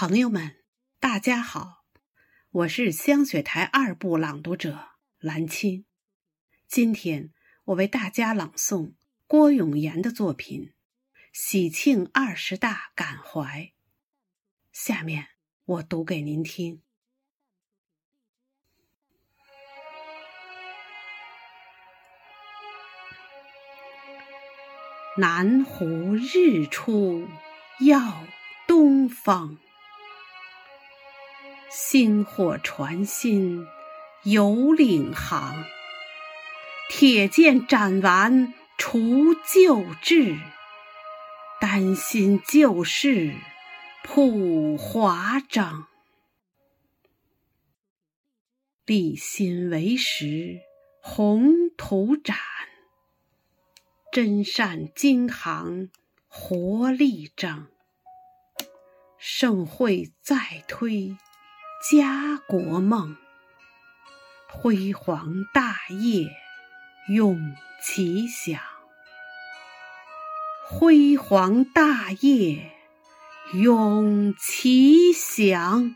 朋友们，大家好，我是香雪台二部朗读者兰青。今天我为大家朗诵郭永言的作品《喜庆二十大感怀》。下面我读给您听：南湖日出耀东方。薪火传心有领航，铁剑斩完除旧志，丹心旧事普华章。立心为实宏图展，真善经行活力彰。盛会再推。家国梦，辉煌大业永其响。辉煌大业永其响。